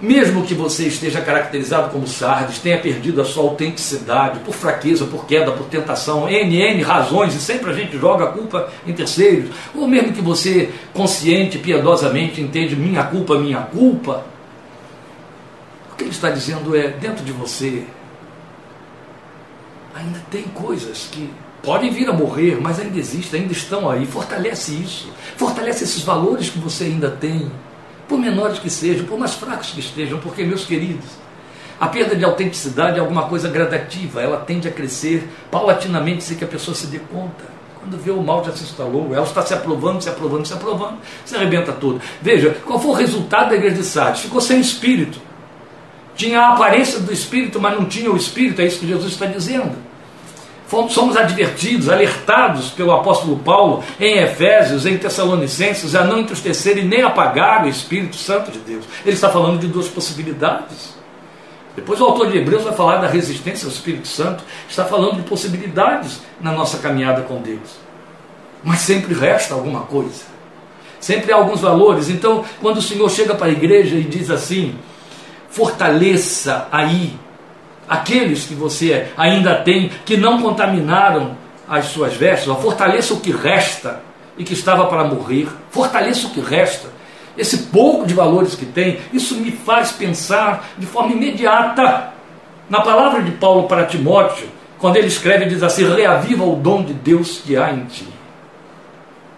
mesmo que você esteja caracterizado como Sardes, tenha perdido a sua autenticidade por fraqueza, por queda, por tentação, N, N razões, e sempre a gente joga a culpa em terceiros, ou mesmo que você, consciente, piedosamente, entende minha culpa, minha culpa, o que ele está dizendo é: dentro de você ainda tem coisas que podem vir a morrer, mas ainda existem, ainda estão aí. Fortalece isso, fortalece esses valores que você ainda tem por menores que sejam, por mais fracos que estejam, porque, meus queridos, a perda de autenticidade é alguma coisa gradativa, ela tende a crescer paulatinamente sem que a pessoa se dê conta. Quando vê o mal já se instalou, ela está se aprovando, se aprovando, se aprovando, se arrebenta tudo. Veja, qual foi o resultado da igreja de Sardes? Ficou sem espírito. Tinha a aparência do espírito, mas não tinha o espírito, é isso que Jesus está dizendo somos advertidos, alertados pelo apóstolo Paulo em Efésios, em Tessalonicenses, a não entristecer e nem apagar o Espírito Santo de Deus. Ele está falando de duas possibilidades. Depois o autor de Hebreus vai falar da resistência ao Espírito Santo, está falando de possibilidades na nossa caminhada com Deus. Mas sempre resta alguma coisa. Sempre há alguns valores. Então, quando o Senhor chega para a igreja e diz assim: fortaleça aí aqueles que você ainda tem, que não contaminaram as suas vestes, fortaleça o que resta e que estava para morrer, fortaleça o que resta. Esse pouco de valores que tem, isso me faz pensar de forma imediata na palavra de Paulo para Timóteo, quando ele escreve, diz assim: reaviva o dom de Deus que há em ti.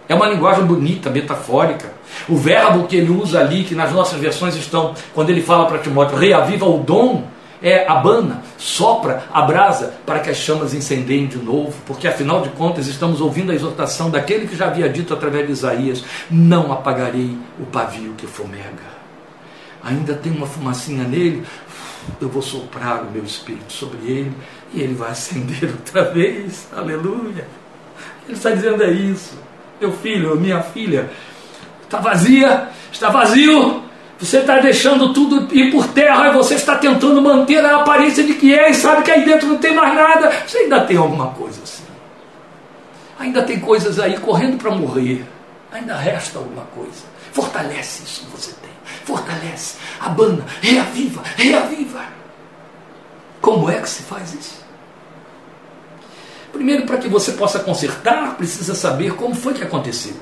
É uma linguagem bonita, metafórica. O verbo que ele usa ali, que nas nossas versões estão, quando ele fala para Timóteo, reaviva o dom, é abana, sopra a brasa para que as chamas incendeiem de novo, porque afinal de contas estamos ouvindo a exortação daquele que já havia dito através de Isaías: Não apagarei o pavio que fomega. Ainda tem uma fumacinha nele, eu vou soprar o meu espírito sobre ele e ele vai acender <laughs> outra vez. Aleluia. Ele está dizendo é isso. Meu filho, minha filha, está vazia, está vazio, você está deixando tudo ir por terra e você está tentando manter a aparência de que é e sabe que aí dentro não tem mais nada. Você ainda tem alguma coisa assim. Ainda tem coisas aí correndo para morrer. Ainda resta alguma coisa. Fortalece isso que você tem. Fortalece, abana, reaviva, reaviva. Como é que se faz isso? Primeiro, para que você possa consertar, precisa saber como foi que aconteceu.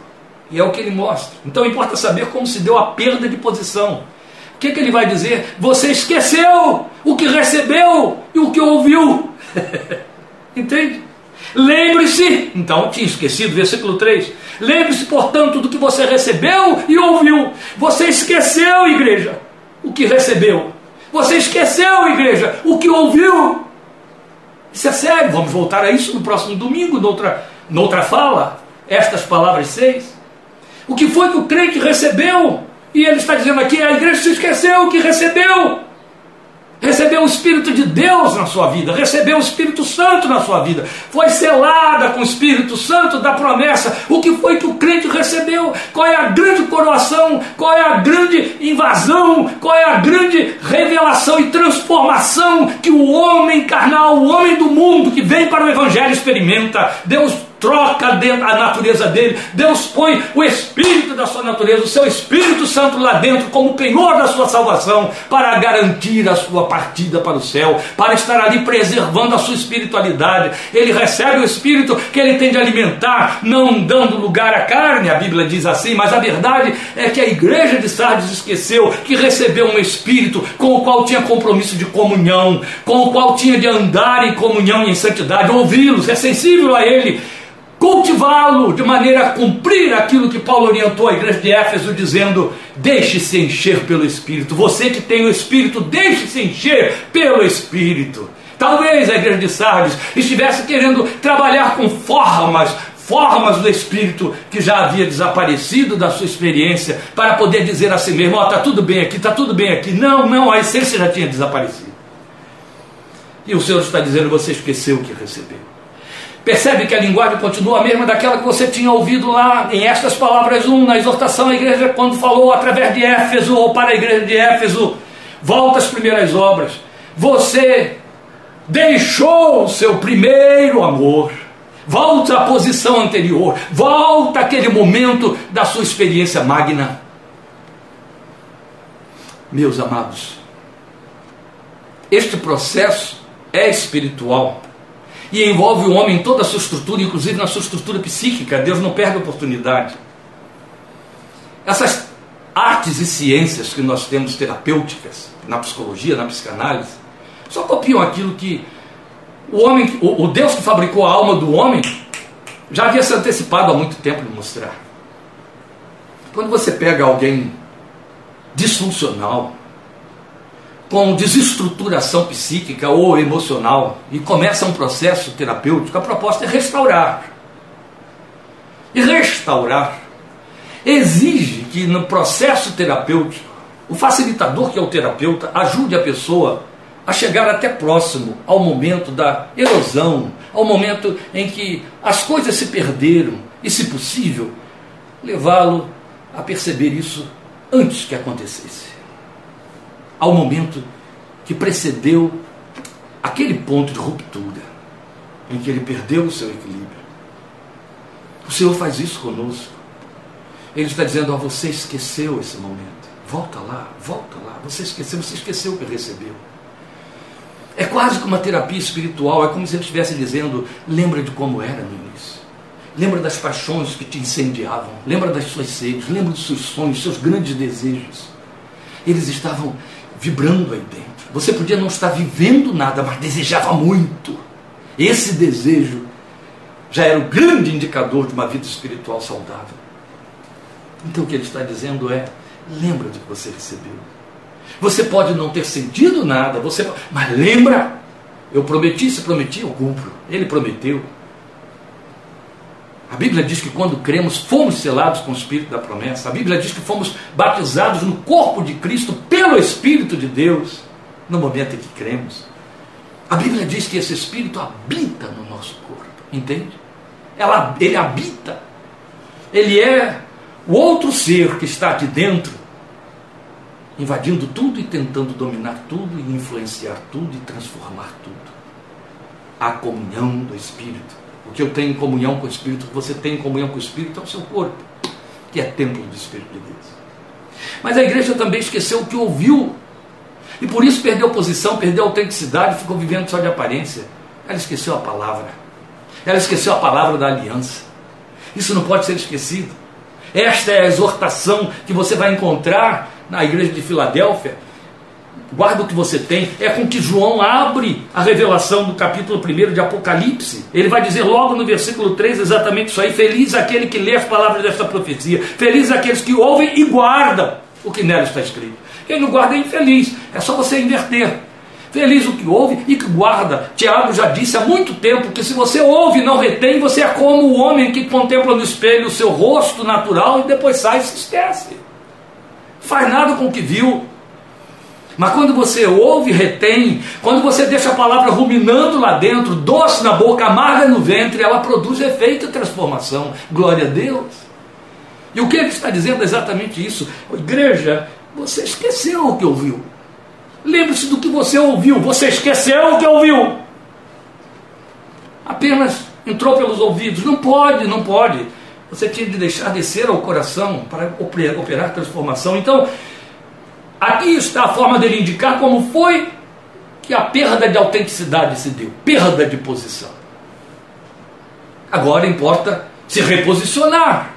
E é o que ele mostra. Então importa saber como se deu a perda de posição. O que, que ele vai dizer? Você esqueceu o que recebeu e o que ouviu. <laughs> Entende? Lembre-se, então tinha esquecido, versículo 3. Lembre-se, portanto, do que você recebeu e ouviu. Você esqueceu, igreja, o que recebeu. Você esqueceu, igreja, o que ouviu. Isso é sério, vamos voltar a isso no próximo domingo, noutra, noutra fala. Estas palavras seis. O que foi que o crente recebeu? E ele está dizendo aqui: a igreja se esqueceu o que recebeu recebeu o Espírito de Deus na sua vida, recebeu o Espírito Santo na sua vida, foi selada com o Espírito Santo da promessa. O que foi que o crente recebeu? Qual é a grande coroação? Qual é a grande invasão? Qual é a grande revelação e transformação que o homem carnal, o homem do mundo que vem para o Evangelho experimenta? Deus troca a natureza dele, Deus põe o espírito da sua natureza, o seu Espírito Santo lá dentro, como penhor da sua salvação, para garantir a sua partida para o céu, para estar ali preservando a sua espiritualidade. Ele recebe o Espírito que ele tem de alimentar, não dando lugar à carne, a Bíblia diz assim, mas a verdade é que a igreja de Sardes esqueceu que recebeu um Espírito com o qual tinha compromisso de comunhão, com o qual tinha de andar em comunhão e em santidade, ouvi-los, é sensível a ele cultivá-lo de maneira a cumprir aquilo que Paulo orientou a igreja de Éfeso, dizendo: deixe-se encher pelo Espírito. Você que tem o Espírito, deixe-se encher pelo Espírito. Talvez a igreja de Sardes estivesse querendo trabalhar com formas, formas do Espírito que já havia desaparecido da sua experiência, para poder dizer a si mesmo: está oh, tudo bem aqui, está tudo bem aqui. Não, não, a essência já tinha desaparecido. E o Senhor está dizendo: você esqueceu o que recebeu. Percebe que a linguagem continua a mesma daquela que você tinha ouvido lá em estas palavras 1, na exortação à igreja, quando falou através de Éfeso ou para a igreja de Éfeso. Volta às primeiras obras. Você deixou o seu primeiro amor. Volta à posição anterior. Volta àquele momento da sua experiência magna. Meus amados, este processo é espiritual e envolve o homem em toda a sua estrutura, inclusive na sua estrutura psíquica. Deus não perde a oportunidade. Essas artes e ciências que nós temos terapêuticas, na psicologia, na psicanálise, só copiam aquilo que o homem, o, o Deus que fabricou a alma do homem, já havia se antecipado há muito tempo de mostrar. Quando você pega alguém disfuncional, com desestruturação psíquica ou emocional e começa um processo terapêutico, a proposta é restaurar. E restaurar exige que no processo terapêutico, o facilitador, que é o terapeuta, ajude a pessoa a chegar até próximo ao momento da erosão, ao momento em que as coisas se perderam e, se possível, levá-lo a perceber isso antes que acontecesse ao momento que precedeu aquele ponto de ruptura, em que ele perdeu o seu equilíbrio. O Senhor faz isso conosco. Ele está dizendo: a você esqueceu esse momento. Volta lá, volta lá. Você esqueceu, você esqueceu o que recebeu. É quase como uma terapia espiritual, é como se ele estivesse dizendo: lembra de como era no início. Lembra das paixões que te incendiavam. Lembra das suas sedes. Lembra dos seus sonhos, seus grandes desejos. Eles estavam vibrando aí dentro. Você podia não estar vivendo nada, mas desejava muito. Esse desejo já era o grande indicador de uma vida espiritual saudável. Então o que ele está dizendo é: lembra do que você recebeu. Você pode não ter sentido nada, você, mas lembra. Eu prometi, se prometi, eu cumpro. Ele prometeu. A Bíblia diz que quando cremos, fomos selados com o Espírito da promessa. A Bíblia diz que fomos batizados no corpo de Cristo pelo Espírito de Deus no momento em que cremos. A Bíblia diz que esse Espírito habita no nosso corpo, entende? Ela, ele habita. Ele é o outro ser que está aqui dentro, invadindo tudo e tentando dominar tudo e influenciar tudo e transformar tudo. A comunhão do Espírito o que eu tenho em comunhão com o Espírito, o que você tem em comunhão com o Espírito é o seu corpo, que é templo do Espírito de Deus. Mas a igreja também esqueceu o que ouviu, e por isso perdeu posição, perdeu autenticidade, ficou vivendo só de aparência. Ela esqueceu a palavra, ela esqueceu a palavra da aliança. Isso não pode ser esquecido. Esta é a exortação que você vai encontrar na igreja de Filadélfia, guarda o que você tem, é com que João abre a revelação do capítulo 1 de Apocalipse. Ele vai dizer logo no versículo 3 exatamente isso aí: Feliz aquele que lê as palavras desta profecia, feliz aqueles que ouvem e guardam o que nela está escrito. Quem não guarda é infeliz, é só você inverter. Feliz o que ouve e que guarda. Tiago já disse há muito tempo que se você ouve e não retém, você é como o homem que contempla no espelho o seu rosto natural e depois sai e se esquece. Faz nada com o que viu, mas quando você ouve e retém, quando você deixa a palavra ruminando lá dentro, doce na boca, amarga no ventre, ela produz efeito e transformação. Glória a Deus. E o que ele está dizendo é exatamente isso. Igreja, você esqueceu o que ouviu. Lembre-se do que você ouviu. Você esqueceu o que ouviu. Apenas entrou pelos ouvidos. Não pode, não pode. Você tinha de deixar descer ao coração para operar transformação. Então, Aqui está a forma dele indicar como foi que a perda de autenticidade se deu, perda de posição. Agora importa se reposicionar.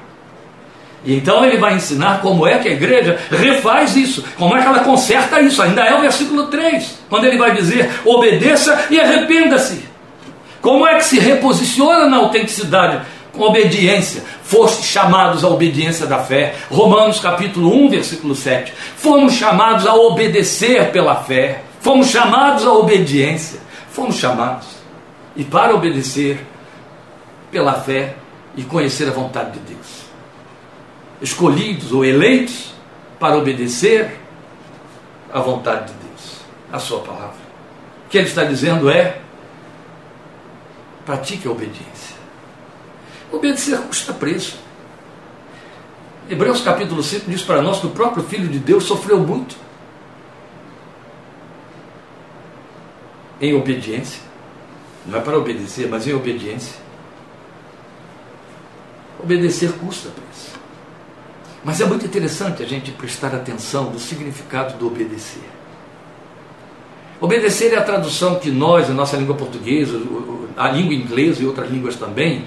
E então ele vai ensinar como é que a igreja refaz isso, como é que ela conserta isso. Ainda é o versículo 3, quando ele vai dizer: obedeça e arrependa-se. Como é que se reposiciona na autenticidade? Obediência foste chamados à obediência da fé. Romanos capítulo 1, versículo 7. Fomos chamados a obedecer pela fé. Fomos chamados à obediência. Fomos chamados. E para obedecer pela fé e conhecer a vontade de Deus. Escolhidos ou eleitos para obedecer à vontade de Deus, a sua palavra. O que ele está dizendo é: pratique a obediência. Obedecer custa preço. Hebreus capítulo 5 diz para nós que o próprio Filho de Deus sofreu muito em obediência. Não é para obedecer, mas em obediência. Obedecer custa preço. Mas é muito interessante a gente prestar atenção do significado do obedecer. Obedecer é a tradução que nós, a nossa língua portuguesa, a língua inglesa e outras línguas também,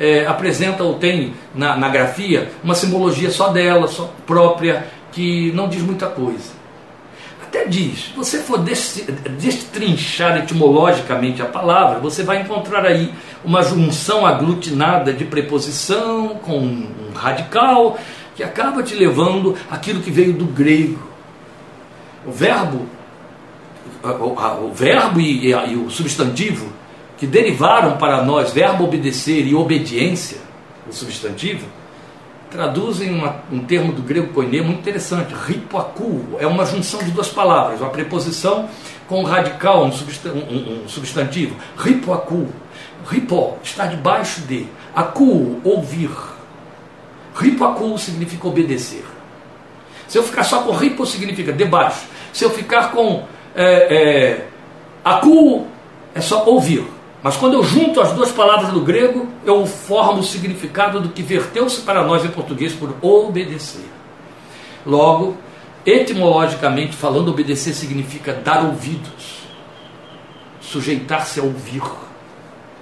é, apresenta ou tem na, na grafia uma simbologia só dela, só própria, que não diz muita coisa. Até diz, se você for destrinchar etimologicamente a palavra, você vai encontrar aí uma junção aglutinada de preposição com um radical que acaba te levando aquilo que veio do grego. O verbo, o, verbo e, e o substantivo que derivaram para nós verbo obedecer e obediência, o substantivo, traduzem uma, um termo do grego koiné muito interessante, ripoaku, é uma junção de duas palavras, uma preposição com um radical, um, um, um substantivo, ripoaku, ripo, está debaixo de, aku, ouvir, ripoaku significa obedecer, se eu ficar só com ripo significa debaixo, se eu ficar com é, é, aku é só ouvir, mas quando eu junto as duas palavras do grego, eu formo o significado do que verteu-se para nós em português por obedecer. Logo, etimologicamente falando, obedecer significa dar ouvidos, sujeitar-se a ouvir,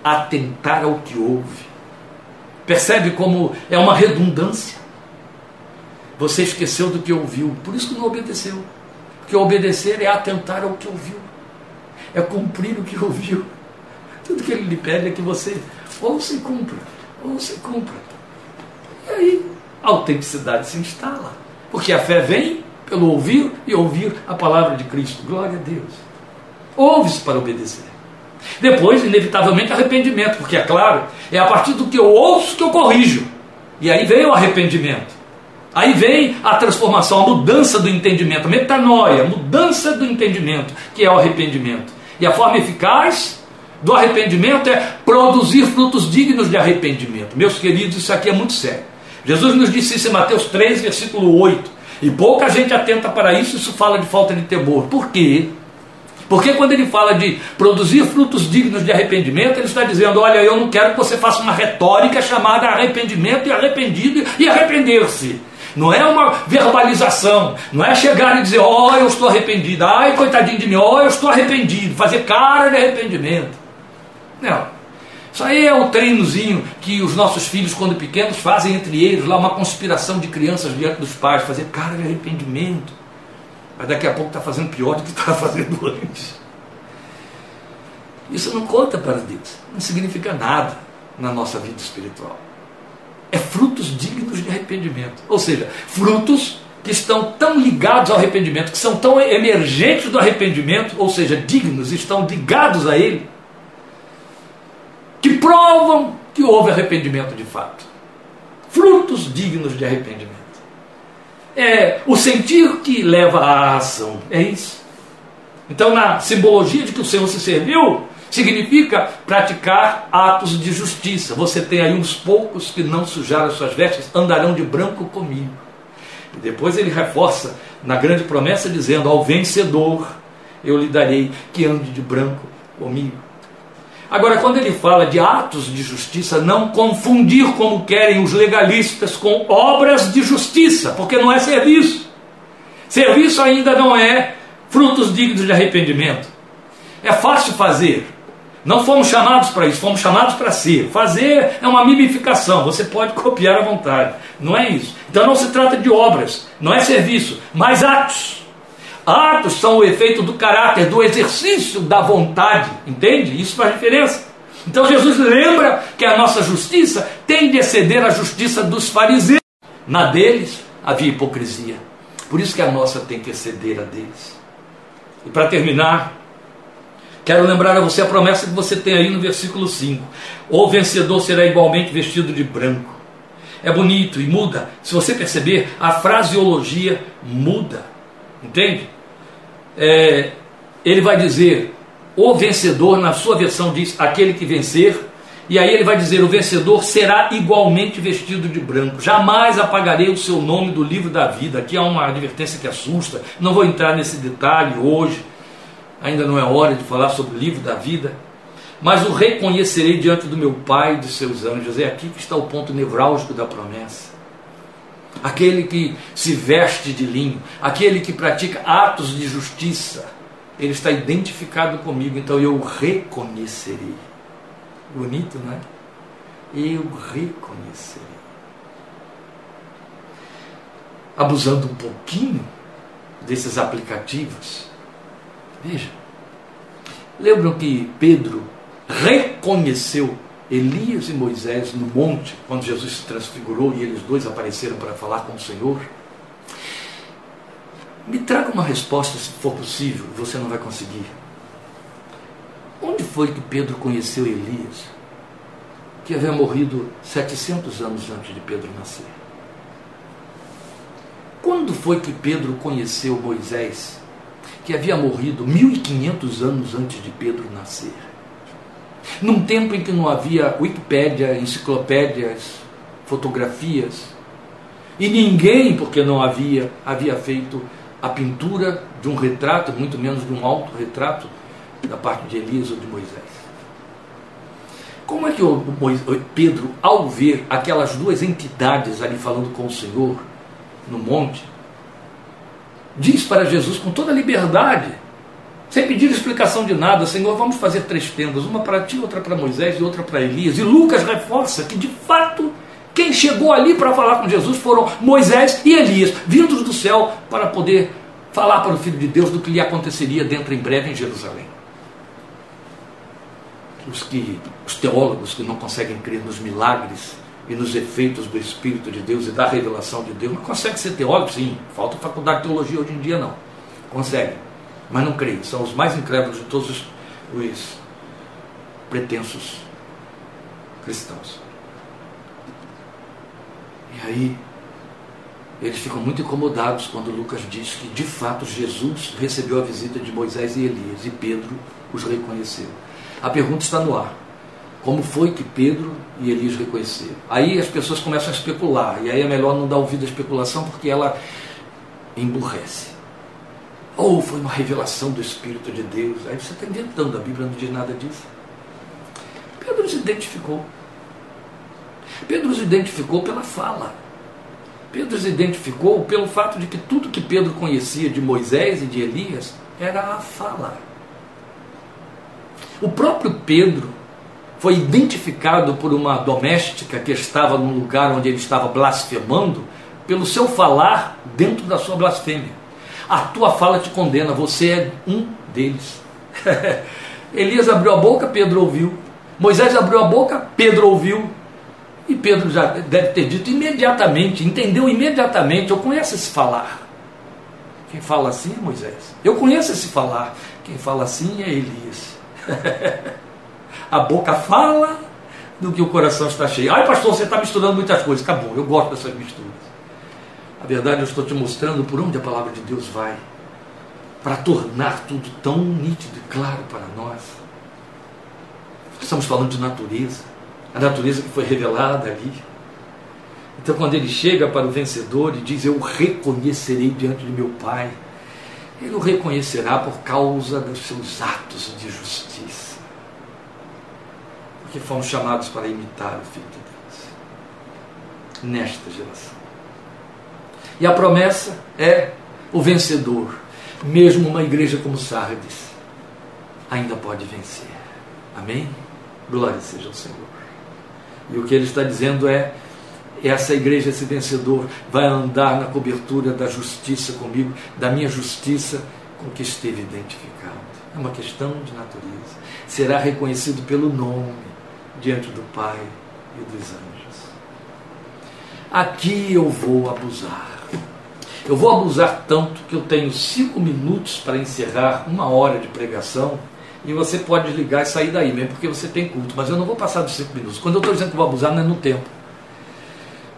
atentar ao que ouve. Percebe como é uma redundância? Você esqueceu do que ouviu, por isso que não obedeceu. Porque obedecer é atentar ao que ouviu, é cumprir o que <laughs> ouviu. Tudo que ele lhe pede é que você ou se cumpra, ou se cumpra. E aí a autenticidade se instala. Porque a fé vem pelo ouvir e ouvir a palavra de Cristo. Glória a Deus. Ouve-se para obedecer. Depois, inevitavelmente, arrependimento, porque é claro, é a partir do que eu ouço que eu corrijo. E aí vem o arrependimento. Aí vem a transformação, a mudança do entendimento, metanoia, mudança do entendimento, que é o arrependimento. E a forma eficaz do arrependimento é produzir frutos dignos de arrependimento. Meus queridos, isso aqui é muito sério. Jesus nos disse isso em Mateus 3, versículo 8. E pouca gente atenta para isso, isso fala de falta de temor. Por quê? Porque quando ele fala de produzir frutos dignos de arrependimento, ele está dizendo: olha, eu não quero que você faça uma retórica chamada arrependimento e arrependido e arrepender-se. Não é uma verbalização, não é chegar e dizer, ó, oh, eu estou arrependido, ai, coitadinho de mim, ó, oh, eu estou arrependido, fazer cara de arrependimento. Não. Isso aí é o treinozinho que os nossos filhos, quando pequenos, fazem entre eles, lá uma conspiração de crianças diante dos pais, fazer cara de arrependimento. mas daqui a pouco está fazendo pior do que estava <laughs> fazendo antes. Isso não conta para Deus, não significa nada na nossa vida espiritual. É frutos dignos de arrependimento, ou seja, frutos que estão tão ligados ao arrependimento, que são tão emergentes do arrependimento, ou seja, dignos, estão ligados a ele, que provam que houve arrependimento de fato. Frutos dignos de arrependimento. É o sentir que leva à ação, é isso. Então, na simbologia de que o Senhor se serviu, significa praticar atos de justiça. Você tem aí uns poucos que não sujaram suas vestes, andarão de branco comigo. E depois ele reforça na grande promessa, dizendo: Ao vencedor eu lhe darei que ande de branco comigo. Agora, quando ele fala de atos de justiça, não confundir como querem os legalistas com obras de justiça, porque não é serviço. Serviço ainda não é frutos dignos de arrependimento. É fácil fazer, não fomos chamados para isso, fomos chamados para ser. Fazer é uma mimificação, você pode <laughs> copiar à vontade. Não é isso. Então não se trata de obras, não é serviço, mas atos. Atos são o efeito do caráter, do exercício da vontade, entende? Isso faz diferença. Então Jesus lembra que a nossa justiça tem de exceder a justiça dos fariseus. Na deles havia hipocrisia. Por isso que a nossa tem que exceder a deles. E para terminar, Quero lembrar a você a promessa que você tem aí no versículo 5. O vencedor será igualmente vestido de branco. É bonito e muda. Se você perceber, a fraseologia muda. Entende? É, ele vai dizer, o vencedor, na sua versão diz, aquele que vencer. E aí ele vai dizer, o vencedor será igualmente vestido de branco. Jamais apagarei o seu nome do livro da vida. Aqui há uma advertência que assusta. Não vou entrar nesse detalhe hoje ainda não é hora de falar sobre o livro da vida, mas o reconhecerei diante do meu Pai e dos seus anjos. É aqui que está o ponto nevrálgico da promessa. Aquele que se veste de linho, aquele que pratica atos de justiça, ele está identificado comigo, então eu reconhecerei. Bonito, não é? Eu reconhecerei. Abusando um pouquinho desses aplicativos, Veja. Lembram que Pedro reconheceu Elias e Moisés no monte, quando Jesus se transfigurou e eles dois apareceram para falar com o Senhor? Me traga uma resposta, se for possível, você não vai conseguir. Onde foi que Pedro conheceu Elias, que havia morrido 700 anos antes de Pedro nascer? Quando foi que Pedro conheceu Moisés, que havia morrido 1500 anos antes de Pedro nascer. Num tempo em que não havia Wikipédia, enciclopédias, fotografias, e ninguém, porque não havia, havia feito a pintura de um retrato, muito menos de um autorretrato da parte de Elias ou de Moisés. Como é que o Pedro, ao ver aquelas duas entidades ali falando com o Senhor no monte, diz para Jesus com toda liberdade, sem pedir explicação de nada: Senhor, vamos fazer três tendas, uma para ti, outra para Moisés e outra para Elias. E Lucas reforça que de fato quem chegou ali para falar com Jesus foram Moisés e Elias, vindos do céu para poder falar para o Filho de Deus do que lhe aconteceria dentro em breve em Jerusalém. Os, que, os teólogos que não conseguem crer nos milagres e nos efeitos do Espírito de Deus e da revelação de Deus. Mas consegue ser teólogo? Sim. Falta faculdade de teologia hoje em dia, não. Consegue. Mas não creem. São os mais incrédulos de todos os, os pretensos cristãos. E aí, eles ficam muito incomodados quando Lucas diz que, de fato, Jesus recebeu a visita de Moisés e Elias e Pedro os reconheceu. A pergunta está no ar. Como foi que Pedro e Elias reconheceram? Aí as pessoas começam a especular, e aí é melhor não dar ouvido à especulação porque ela emburrece. Ou foi uma revelação do Espírito de Deus. Aí você está inventando, a Bíblia não diz nada disso. Pedro se identificou. Pedro se identificou pela fala. Pedro se identificou pelo fato de que tudo que Pedro conhecia de Moisés e de Elias era a fala. O próprio Pedro foi identificado por uma doméstica que estava no lugar onde ele estava blasfemando, pelo seu falar dentro da sua blasfêmia. A tua fala te condena, você é um deles. <laughs> Elias abriu a boca, Pedro ouviu. Moisés abriu a boca, Pedro ouviu. E Pedro já deve ter dito imediatamente, entendeu imediatamente. Eu conheço esse falar. Quem fala assim é Moisés. Eu conheço esse falar. Quem fala assim é Elias. <laughs> a boca fala do que o coração está cheio. Ai, pastor, você está misturando muitas coisas. Acabou, eu gosto dessas misturas. A verdade, eu estou te mostrando por onde a palavra de Deus vai para tornar tudo tão nítido e claro para nós. Estamos falando de natureza, a natureza que foi revelada ali. Então, quando ele chega para o vencedor e diz: Eu reconhecerei diante de meu Pai, ele o reconhecerá por causa dos seus atos de justiça. Porque fomos chamados para imitar o Filho de Deus nesta geração. E a promessa é o vencedor mesmo uma igreja como Sardes ainda pode vencer. Amém? Glória seja ao Senhor. E o que ele está dizendo é: essa igreja, esse vencedor, vai andar na cobertura da justiça comigo, da minha justiça com que esteve identificado. É uma questão de natureza. Será reconhecido pelo nome diante do Pai e dos anjos. Aqui eu vou abusar. Eu vou abusar tanto que eu tenho cinco minutos para encerrar uma hora de pregação e você pode ligar e sair daí mesmo, porque você tem culto. Mas eu não vou passar dos cinco minutos. Quando eu estou dizendo que vou abusar, não é no tempo.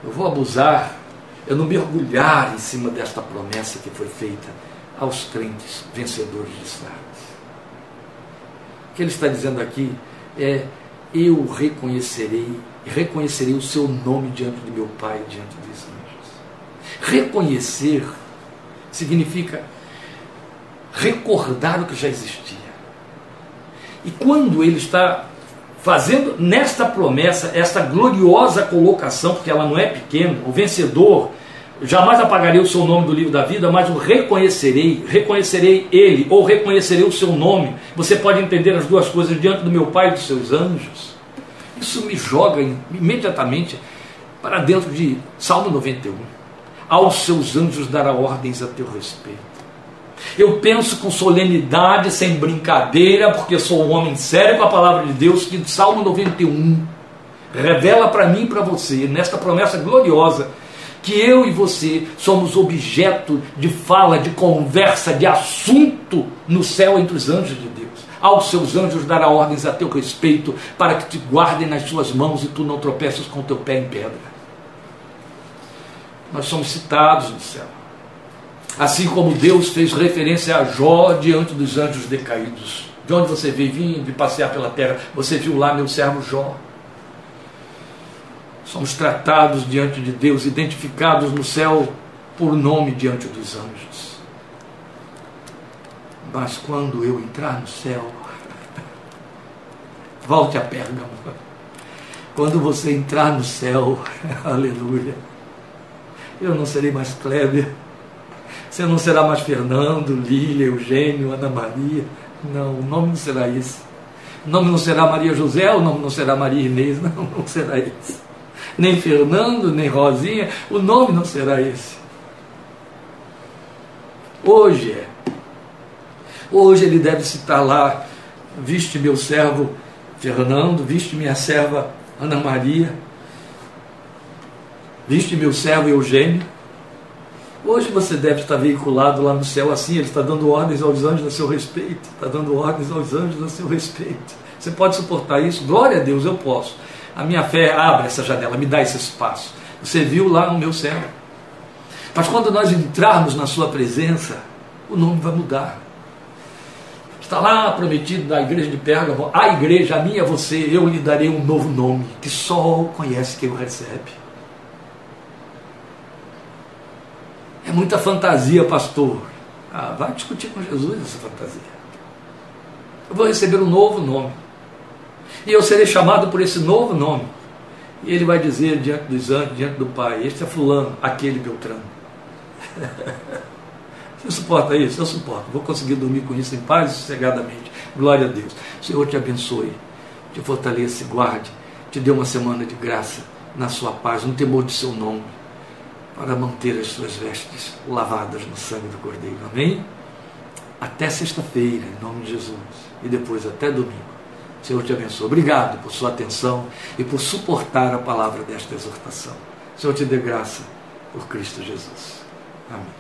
Eu vou abusar, eu não mergulhar em cima desta promessa que foi feita aos crentes vencedores de Sardes. O que ele está dizendo aqui é: eu reconhecerei, reconhecerei o seu nome diante de meu Pai, diante dos anjos. Reconhecer significa recordar o que já existia. E quando ele está fazendo nesta promessa, esta gloriosa colocação, porque ela não é pequena, o vencedor, jamais apagarei o seu nome do livro da vida, mas o reconhecerei, reconhecerei ele, ou reconhecerei o seu nome. Você pode entender as duas coisas diante do meu Pai e dos seus anjos. Isso me joga imediatamente para dentro de Salmo 91 aos seus anjos dará ordens a teu respeito. Eu penso com solenidade, sem brincadeira, porque sou um homem sério com a palavra de Deus, que Salmo 91 revela para mim e para você, nesta promessa gloriosa, que eu e você somos objeto de fala, de conversa, de assunto no céu entre os anjos de Deus. Aos seus anjos dará ordens a teu respeito, para que te guardem nas suas mãos e tu não tropeças com teu pé em pedra nós somos citados no céu. Assim como Deus fez referência a Jó diante dos anjos decaídos. De onde você veio vindo e passear pela terra, você viu lá meu servo Jó. Somos tratados diante de Deus, identificados no céu por nome diante dos anjos. Mas quando eu entrar no céu, <laughs> volte a Pérgamo. Quando você entrar no céu, <laughs> aleluia eu não serei mais Kleber. Você não será mais Fernando, Lília, Eugênio, Ana Maria. Não, o nome não será esse. O nome não será Maria José, o nome não será Maria Inês, <laughs> não, não será esse. Nem Fernando, nem Rosinha, o nome não será esse. Hoje é. Hoje ele deve citar lá, viste meu servo Fernando, viste minha serva Ana Maria, Viste meu servo Eugênio? Hoje você deve estar veiculado lá no céu assim, ele está dando ordens aos anjos a seu respeito, está dando ordens aos anjos a seu respeito. Você pode suportar isso? Glória a Deus, eu posso. A minha fé abre essa janela, me dá esse espaço. Você viu lá no meu céu. Mas quando nós entrarmos na sua presença, o nome vai mudar. Está lá prometido na igreja de Pérgamo, a igreja, a minha, você, eu lhe darei um novo nome, que só conhece quem o recebe. É muita fantasia, pastor. Ah, vai discutir com Jesus essa fantasia. Eu vou receber um novo nome. E eu serei chamado por esse novo nome. E ele vai dizer diante dos anjos, diante do Pai: Este é Fulano, aquele Beltrano. <laughs> Você suporta isso? Eu suporto. Vou conseguir dormir com isso em paz e sossegadamente. Glória a Deus. Senhor te abençoe, te fortaleça e guarde. Te dê uma semana de graça na sua paz, no temor de seu nome para manter as suas vestes lavadas no sangue do Cordeiro. Amém? Até sexta-feira, em nome de Jesus. E depois até domingo. Senhor te abençoe. Obrigado por sua atenção e por suportar a palavra desta exortação. Senhor te dê graça por Cristo Jesus. Amém.